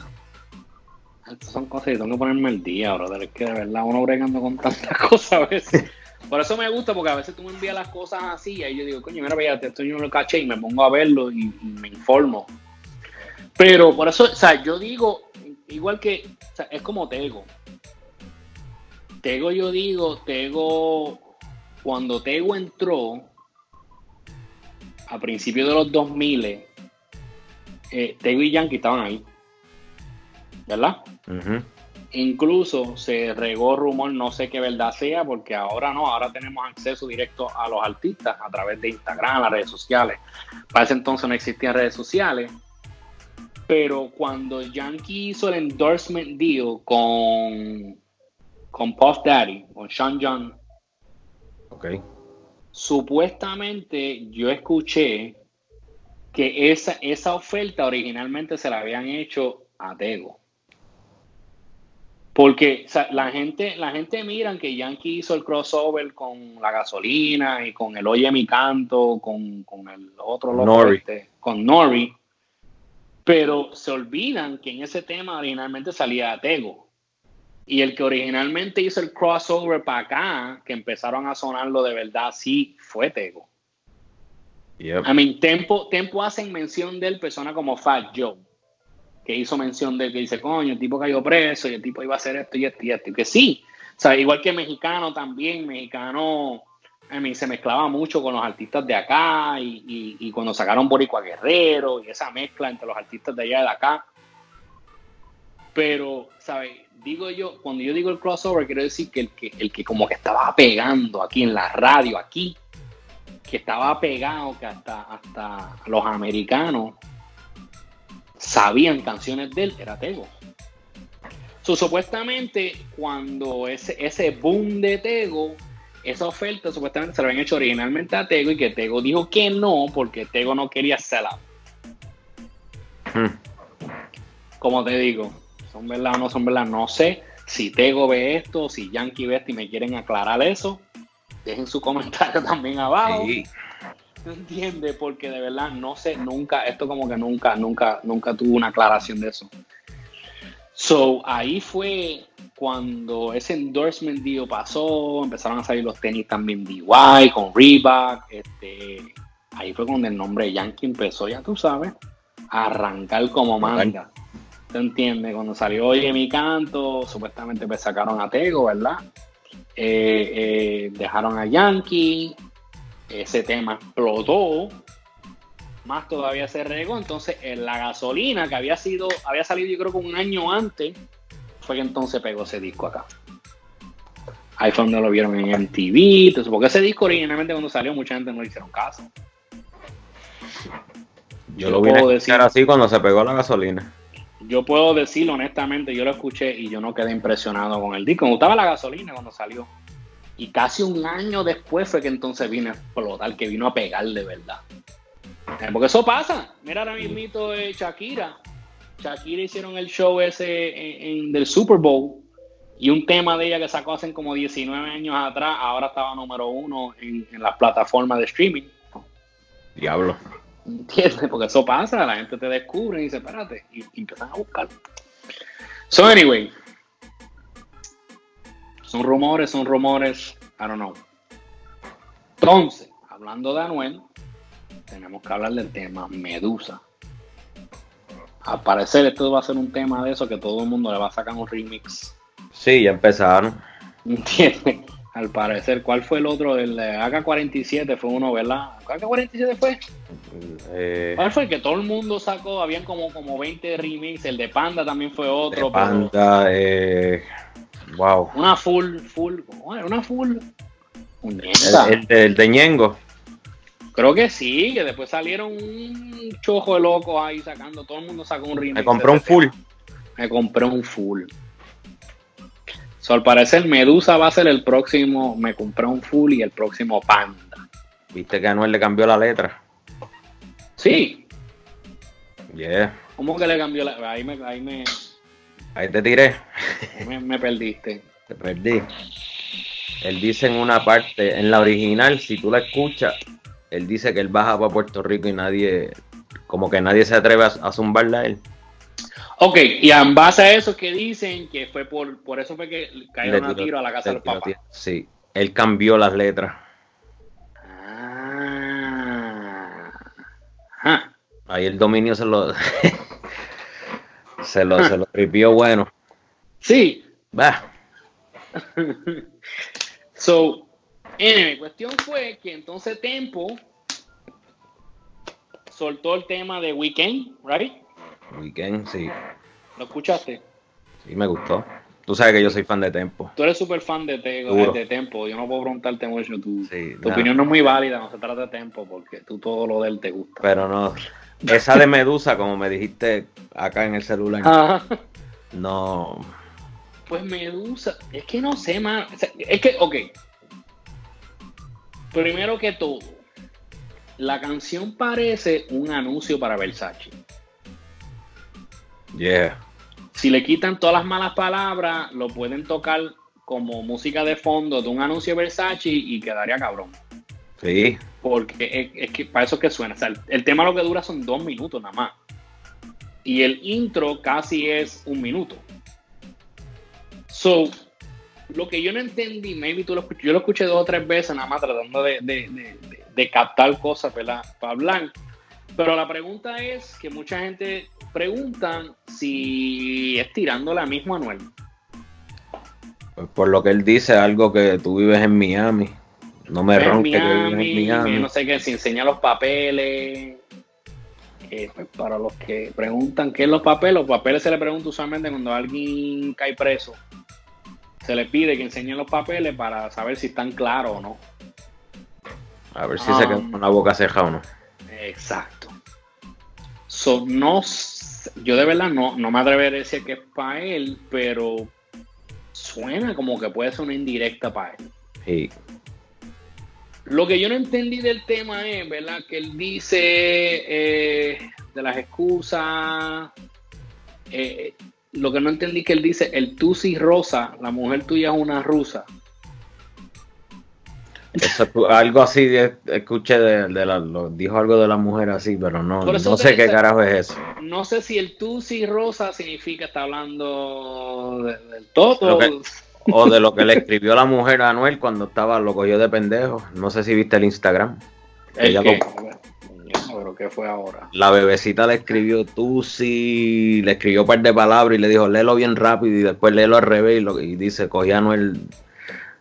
Estas son cosas que tengo que ponerme al día, brother. Es que de verdad uno bregando con tantas [laughs] cosas a veces. Por eso me gusta, porque a veces tú me envías las cosas así y ahí yo digo, coño, mira, fíjate, esto yo no lo caché y me pongo a verlo y, y me informo. Pero por eso, o sea, yo digo, igual que, o sea, es como Tego. Tego, yo digo, Tego, cuando Tego entró a principios de los 2000, eh, Tego y Yankee estaban ahí. ¿Verdad? Incluso se regó rumor, no sé qué verdad sea, porque ahora no, ahora tenemos acceso directo a los artistas a través de Instagram, las redes sociales. Para ese entonces no existían redes sociales. Pero cuando Yankee hizo el endorsement deal con, con Puff Daddy, con Sean John, Ok. supuestamente yo escuché que esa, esa oferta originalmente se la habían hecho a Tego. Porque o sea, la gente, la gente miran que Yankee hizo el crossover con la gasolina y con el Oye mi canto, con, con el otro loco Nori. este, con Nori. Pero se olvidan que en ese tema originalmente salía Tego. Y el que originalmente hizo el crossover para acá, que empezaron a sonarlo de verdad, sí fue Tego. Yep. I mean, Tempo, Tempo hacen mención de él, personas como Fat Joe, que hizo mención de él, que dice, coño, el tipo cayó preso y el tipo iba a hacer esto y esto y esto. Y que sí, o sea, igual que mexicano también, mexicano, I mean, se mezclaba mucho con los artistas de acá y, y- y cuando sacaron Boricua Guerrero y esa mezcla entre los artistas de allá y de acá. Pero, ¿sabes? Digo yo, cuando yo digo el crossover, quiero decir que el que, el que como que estaba pegando aquí en la radio, aquí, que estaba pegado, que hasta, hasta los americanos sabían canciones de él, era Tego. So, supuestamente, cuando ese, ese boom de Tego, esa oferta supuestamente se la habían hecho originalmente a Tego y que Tego dijo que no, porque Tego no quería sell out. Hmm. Como te digo, son verdad o no son verdad, no sé. Si Tego ve esto, si Yankee ve esto y me quieren aclarar eso, dejen su comentario [laughs] también abajo. Sí. ¿Tú entiendes? Porque de verdad no sé, nunca, esto como que nunca, nunca, nunca tuvo una aclaración de eso. So, ahí fue cuando ese endorsement deal pasó, empezaron a salir los tenis también DY con Reebok, este, ahí fue cuando el nombre Yankee empezó, ya tú sabes, a arrancar como manga. ¿Te entiendes? Cuando salió Oye mi canto, supuestamente pues sacaron a Tego, ¿verdad? Eh, eh, dejaron a Yankee, ese tema explotó, más todavía se regó, entonces en la gasolina que había sido, había salido yo creo que un año antes, fue que entonces pegó ese disco acá. Ahí fue donde lo vieron en MTV, entonces, porque ese disco originalmente cuando salió mucha gente no le hicieron caso. Yo Yo lo escuchar decir- así cuando se pegó la gasolina. Yo puedo decirlo honestamente, yo lo escuché y yo no quedé impresionado con el disco. Me gustaba la gasolina cuando salió. Y casi un año después fue que entonces vino a explotar, que vino a pegar de verdad. Eh, Porque eso pasa. Mira ahora mismito eh, Shakira. Shakira hicieron el show ese del Super Bowl y un tema de ella que sacó hace como 19 años atrás, ahora estaba número uno en, en las plataformas de streaming. Diablo. ¿Entiendes? [laughs] Porque eso pasa, la gente te descubre y dice, espérate, y, y empiezan a buscar. So, anyway. Son rumores, son rumores, I don't know. Entonces, hablando de Anuel, tenemos que hablar del tema Medusa. Al parecer, esto va a ser un tema de eso que todo el mundo le va a sacar un remix. Sí, ya empezaron. [laughs] ¿Entiendes? Al parecer, ¿cuál fue el otro? El de AK-47 fue uno, ¿verdad? ¿AK-47 fue? Eh, ¿Cuál fue el que todo el mundo sacó? Habían como, como 20 remix. El de Panda también fue otro. de Panda, eh, wow. Una full, full. Una full. El, puñeta. el de, el de Ñengo. Creo que sí, que después salieron un chojo de locos ahí sacando. Todo el mundo sacó un remix. Me compré un full. Me compré un full. So, al parecer, Medusa va a ser el próximo. Me compré un full y el próximo Panda. Viste que Anuel le cambió la letra. Sí. Yeah. ¿Cómo que le cambió la.? Ahí me, ahí me, Ahí te tiré. ahí me, me perdiste. Te perdí. Él dice en una parte, en la original, si tú la escuchas, él dice que él baja para Puerto Rico y nadie, como que nadie se atreve a, a zumbarla a él. Ok, y en base a eso que dicen que fue por, por eso fue que cayeron a tiro a la casa del papá. tiro. Sí, él cambió las letras. Ah. Ajá. Ahí el dominio se lo [laughs] se lo, se lo tripió bueno. Sí. Bah, [laughs] So, anyway, cuestión fue que entonces Tempo soltó el tema de Weekend, ¿right? Weekend, sí, ¿Lo escuchaste? sí me gustó. Tú sabes que yo soy fan de Tempo. Tú eres súper fan de, Te- Duro. de Tempo. Yo no puedo preguntarte mucho. Tu, Sí, tu opinión no es muy válida, no se trata de Tempo, porque tú todo lo de él te gusta. Pero no, esa de Medusa, como me dijiste acá en el celular, Ajá. no, Pues Medusa, es que no sé, man. Es que, ok. Primero que todo, la canción parece un anuncio para Versace. Yeah. Si le quitan todas las malas palabras, lo pueden tocar como música de fondo de un anuncio de Versace y quedaría cabrón. Sí, Porque es, es que para eso es que suena. O sea, el, el tema lo que dura son dos minutos nada más. Y el intro casi es un minuto. So, lo que yo no entendí, maybe tú lo escuché, yo lo escuché dos o tres veces nada más tratando de, de- de- de- de captar cosas ¿verdad? para hablar. Pero la pregunta es que mucha gente pregunta si es tirando la misma Anuel. pues por lo que él dice, algo que tú vives en Miami. No me ronques que vives en Miami. no sé qué, se enseña los papeles. Eh, pues, para los que preguntan qué es los papeles, los papeles se le pregunta usualmente cuando alguien cae preso. Se le pide que enseñen los papeles para saber si están claros o no. A ver si se queda Um, con la boca ceja o no. Exacto. So, no, yo de verdad no, no me atreveré a decir que es para él, pero suena como que puede ser una indirecta para él. Sí. Lo que yo no entendí del tema es, ¿verdad? Que él dice eh, de las excusas. eh, lo que no entendí que él dice, el Tusi Rosa, la mujer tuya es una rusa. Eso, algo así de- escuché de, de la, lo- dijo algo de la mujer así, pero no, no sé qué carajo es eso. No sé si el Tusi Rosa significa está hablando de- del que- O de lo que le escribió la mujer a Anuel cuando estaba, lo cogió de pendejo. No sé si viste el Instagram. Ella lo- pero ¿qué fue ahora? La bebecita le escribió tú sí, le escribió un par de palabras y le dijo léelo bien rápido y después léelo al revés y, lo, y dice cogí a Anuel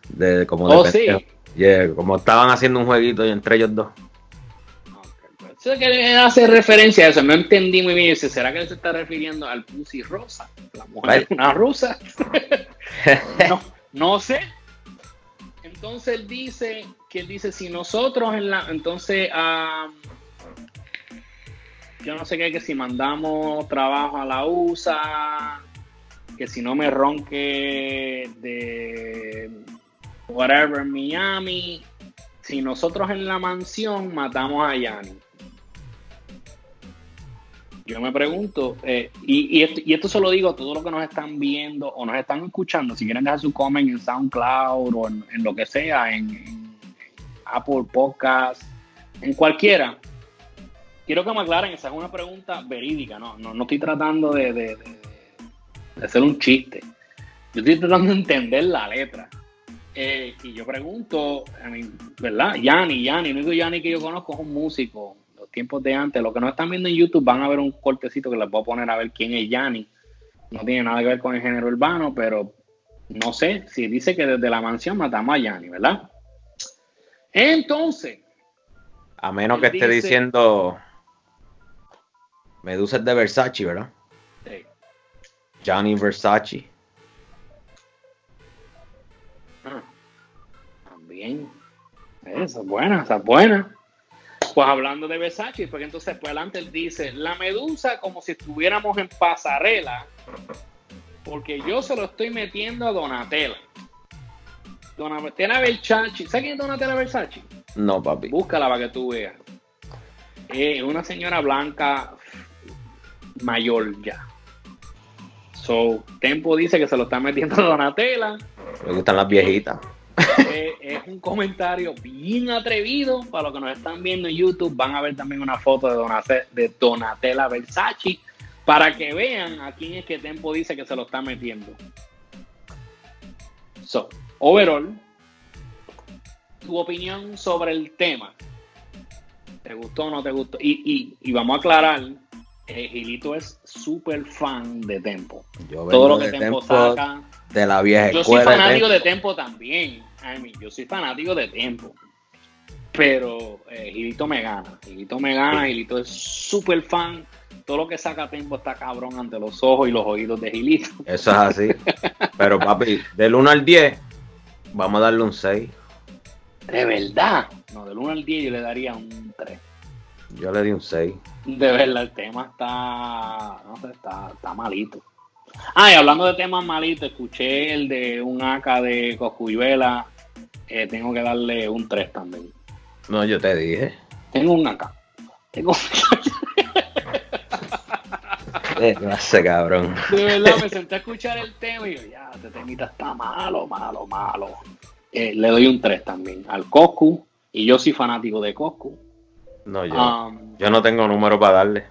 de, como de Oh, sí. Yeah, como estaban haciendo un jueguito entre ellos dos. Eso es que hace referencia a eso. No entendí muy bien. Dice, ¿será que él se está refiriendo al Pussy Rosa? La mujer es una rusa. [laughs] no, no sé. Entonces él dice que él dice si nosotros en la entonces ah, yo no sé qué que si mandamos trabajo a la USA que si no me ronque de whatever Miami si nosotros en la mansión matamos a Yanni yo me pregunto, eh, y, esto, y esto se lo digo a todos los que nos están viendo o nos están escuchando, si quieren dejar su comment en SoundCloud o en, lo que sea, en, Apple Podcast, en cualquiera, quiero que me aclaren, esa es una pregunta verídica, no, no, no estoy tratando de hacer un chiste, yo estoy tratando de entender la letra. Eh, y yo pregunto, I mean, ¿verdad? Yanni, Yanni, el único Yanni que yo conozco es un músico, los tiempos de antes. Los que no están viendo en YouTube van a ver un cortecito que les voy a poner a ver quién es Yanni. No tiene nada que ver con el género urbano, pero no sé si dice que desde la mansión matamos a Yanni, ¿verdad? Entonces, A menos que esté dice- diciendo Medusa es de Versace, ¿verdad? eh, Johnny Versace. También, esa es buena, esa es buena. Pues hablando de Versace, porque entonces pues adelante él dice, la medusa como si estuviéramos en pasarela, porque yo se lo estoy metiendo a Donatella. Donatella Versace, ¿sabes quién es Donatella Versace? No, papi. Búscala para que tú veas. Es una señora blanca mayor ya. So, Tempo dice que se lo está metiendo a Donatella. Me gustan las viejitas. Eh, es un comentario bien atrevido. Para los que nos están viendo en YouTube, van a ver también una foto de, de Donatella Versace Para que vean a quién es que Tempo dice que se lo está metiendo. So, overall, tu opinión sobre el tema. ¿Te gustó o no te gustó? Y, y vamos a aclarar, eh, Gilito es súper fan de Tempo. Yo Todo lo que Tempo saca. de la vieja Yo soy escuela. de fanático Tempo. de Tempo también. I mean, yo soy fanático de Tempo. Pero eh, Gilito me gana. Gilito me gana. Gilito es súper fan. Todo lo que saca Tempo está cabrón ante los ojos y los oídos de Gilito. Eso es así. [laughs] Pero papi, del 1 al 10, vamos a darle un 6. De verdad. No, del 1 al 10 yo le daría un 3. Yo le di un 6. De verdad, el tema está. No sé, está, está malito. Ah, y hablando de temas malitos, escuché el de un AK de Coscuyuela. Eh, tengo que darle un 3 también. No, yo te dije. Tengo un AK. Tengo [laughs] Eh, no sé, cabrón. De verdad, me senté a escuchar el tema y yo, ya, este temita está malo, malo, malo. Eh, le doy un 3 también al Coscu. Y yo soy fanático de Coscu. No, yo, Um, yo no tengo número para darle.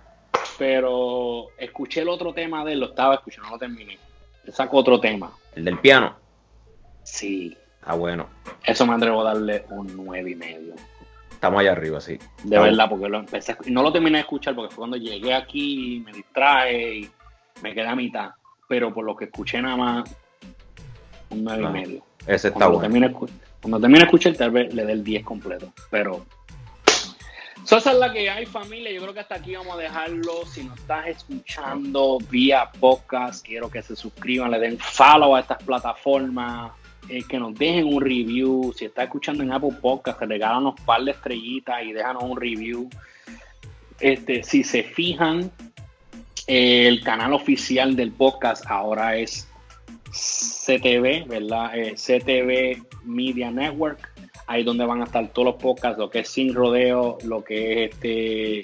pero escuché el otro tema de él, lo estaba escuchando, no lo terminé. Le saco otro tema. El del piano. Sí, Ah, bueno. eso me atrevo a darle un nueve y medio. Estamos allá arriba, sí. De verdad, porque lo empecé no lo terminé de escuchar porque fue cuando llegué aquí, me distraje y me quedé a mitad. Pero por lo que escuché nada más, un nueve y medio. Ese está Cuando, bueno. termine, cuando termine de escuchar, tal vez le dé el 10 completo. Pero. So, esa es la que hay, familia. Yo creo que hasta aquí vamos a dejarlo. Si nos estás escuchando vía podcast, quiero que se suscriban, le den follow a estas plataformas, eh, que nos dejen un review. Si estás escuchando en Apple Podcast, regálanos un par de estrellitas y déjanos un review. Este, si se fijan, el canal oficial del podcast ahora es CTV, ¿verdad? Eh, CTV Media Network. Ahí donde van a estar todos los podcasts, lo que es Sin Rodeo, lo que es este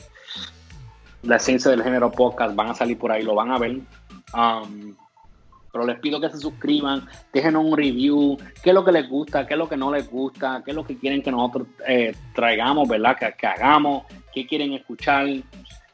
la esencia del género podcast, van a salir por ahí, lo van a ver. Um, pero les pido que se suscriban, déjenos un review, qué es lo que les gusta, qué es lo que no les gusta, qué es lo que quieren que nosotros eh, traigamos, ¿verdad? Que, hagamos, qué quieren escuchar,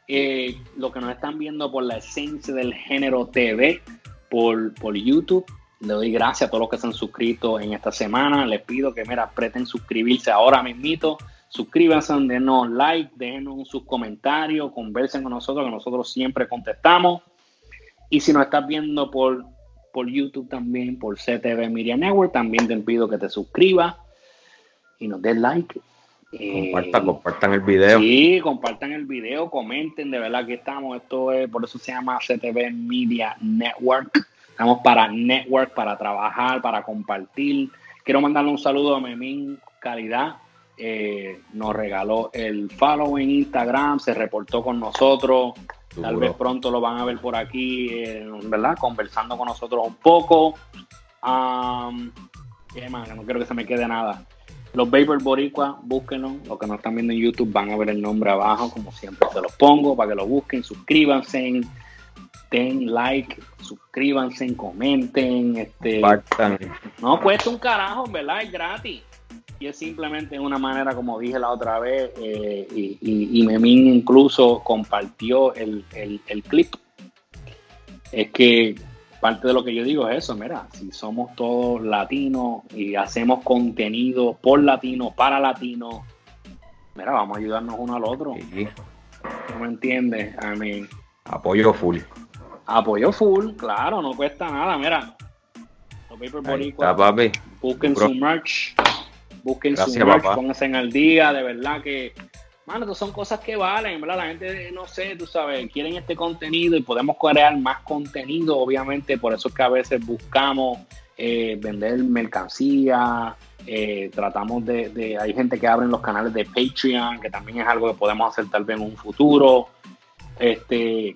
eh, lo que nos están viendo por la esencia del género TV, por YouTube. Le doy gracias a todos los que se han suscrito en esta semana. Les pido que, mira, apreten suscribirse ahora mismito. Suscríbanse, denos like, déjenos sus comentarios, conversen con nosotros, que nosotros siempre contestamos. Y si nos estás viendo por, por YouTube también, por CTV Media Network, también te pido que te suscribas y nos des like. Eh, Compartan, compartan el video. Sí, compartan el video, comenten, de verdad que estamos, esto es, por eso se llama CTV Media Network. Estamos para network, para trabajar, para compartir. Quiero mandarle un saludo a Memín Calidad. eh, nos regaló el follow en Instagram, se reportó con nosotros. Tal Duro. vez pronto lo van a ver por aquí, eh, ¿verdad? Conversando con nosotros un poco. Um. Que No quiero que se me quede nada. Los Vapor Boricua, búsquenlo. Los que no están viendo en YouTube van a ver el nombre abajo, como siempre se los pongo, para que lo busquen, suscríbanse, den like, suscríbanse, comenten. Este, no cuesta un carajo, ¿verdad? Es gratis. Y es simplemente una manera, como dije la otra vez, eh, y, y, y Memín incluso compartió el, el, el clip. Es que parte de lo que yo digo es eso, mira, si somos todos latinos y hacemos contenido por latinos, para latinos, mira, vamos a ayudarnos uno al otro. Sí. ¿No me entiendes? A mí, Apoyo full. Apoyo full, claro, no cuesta nada, mira. Los Ahí Boricua. Busquen Bro. su merch. Busquen Gracias, su merch, papá. pónganse en al día, de verdad que. Mano, son cosas que valen, ¿verdad? La gente, no sé, tú sabes, quieren este contenido y podemos crear más contenido, obviamente, por eso es que a veces buscamos eh, vender mercancía, eh, tratamos de, de- hay gente que abren los canales de Patreon, que también es algo que podemos hacer tal vez en un futuro. Este,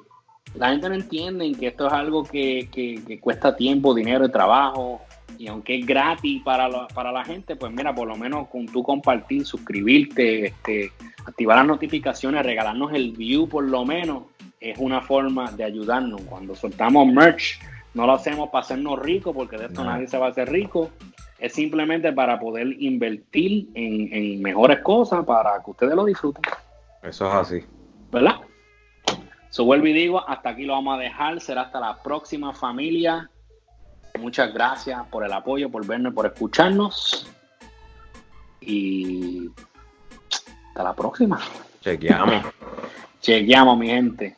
la gente no entiende que esto es algo que, que- que cuesta tiempo, dinero y trabajo. Y aunque es gratis para la, para la gente, pues mira, por lo menos con tú compartir, suscribirte, este, activar las notificaciones, regalarnos el view por lo menos, es una forma de ayudarnos. Cuando soltamos merch, no lo hacemos para hacernos ricos, porque de esto No. nadie se va a hacer rico. Es simplemente para poder invertir en, en mejores cosas para que ustedes lo disfruten. Eso es así. ¿verdad? So vuelvo y digo, hasta aquí lo vamos a dejar. Será hasta la próxima familia. Muchas gracias por el apoyo, por vernos, por escucharnos. Y hasta la próxima. Chequeamos. Chequeamos, mi gente.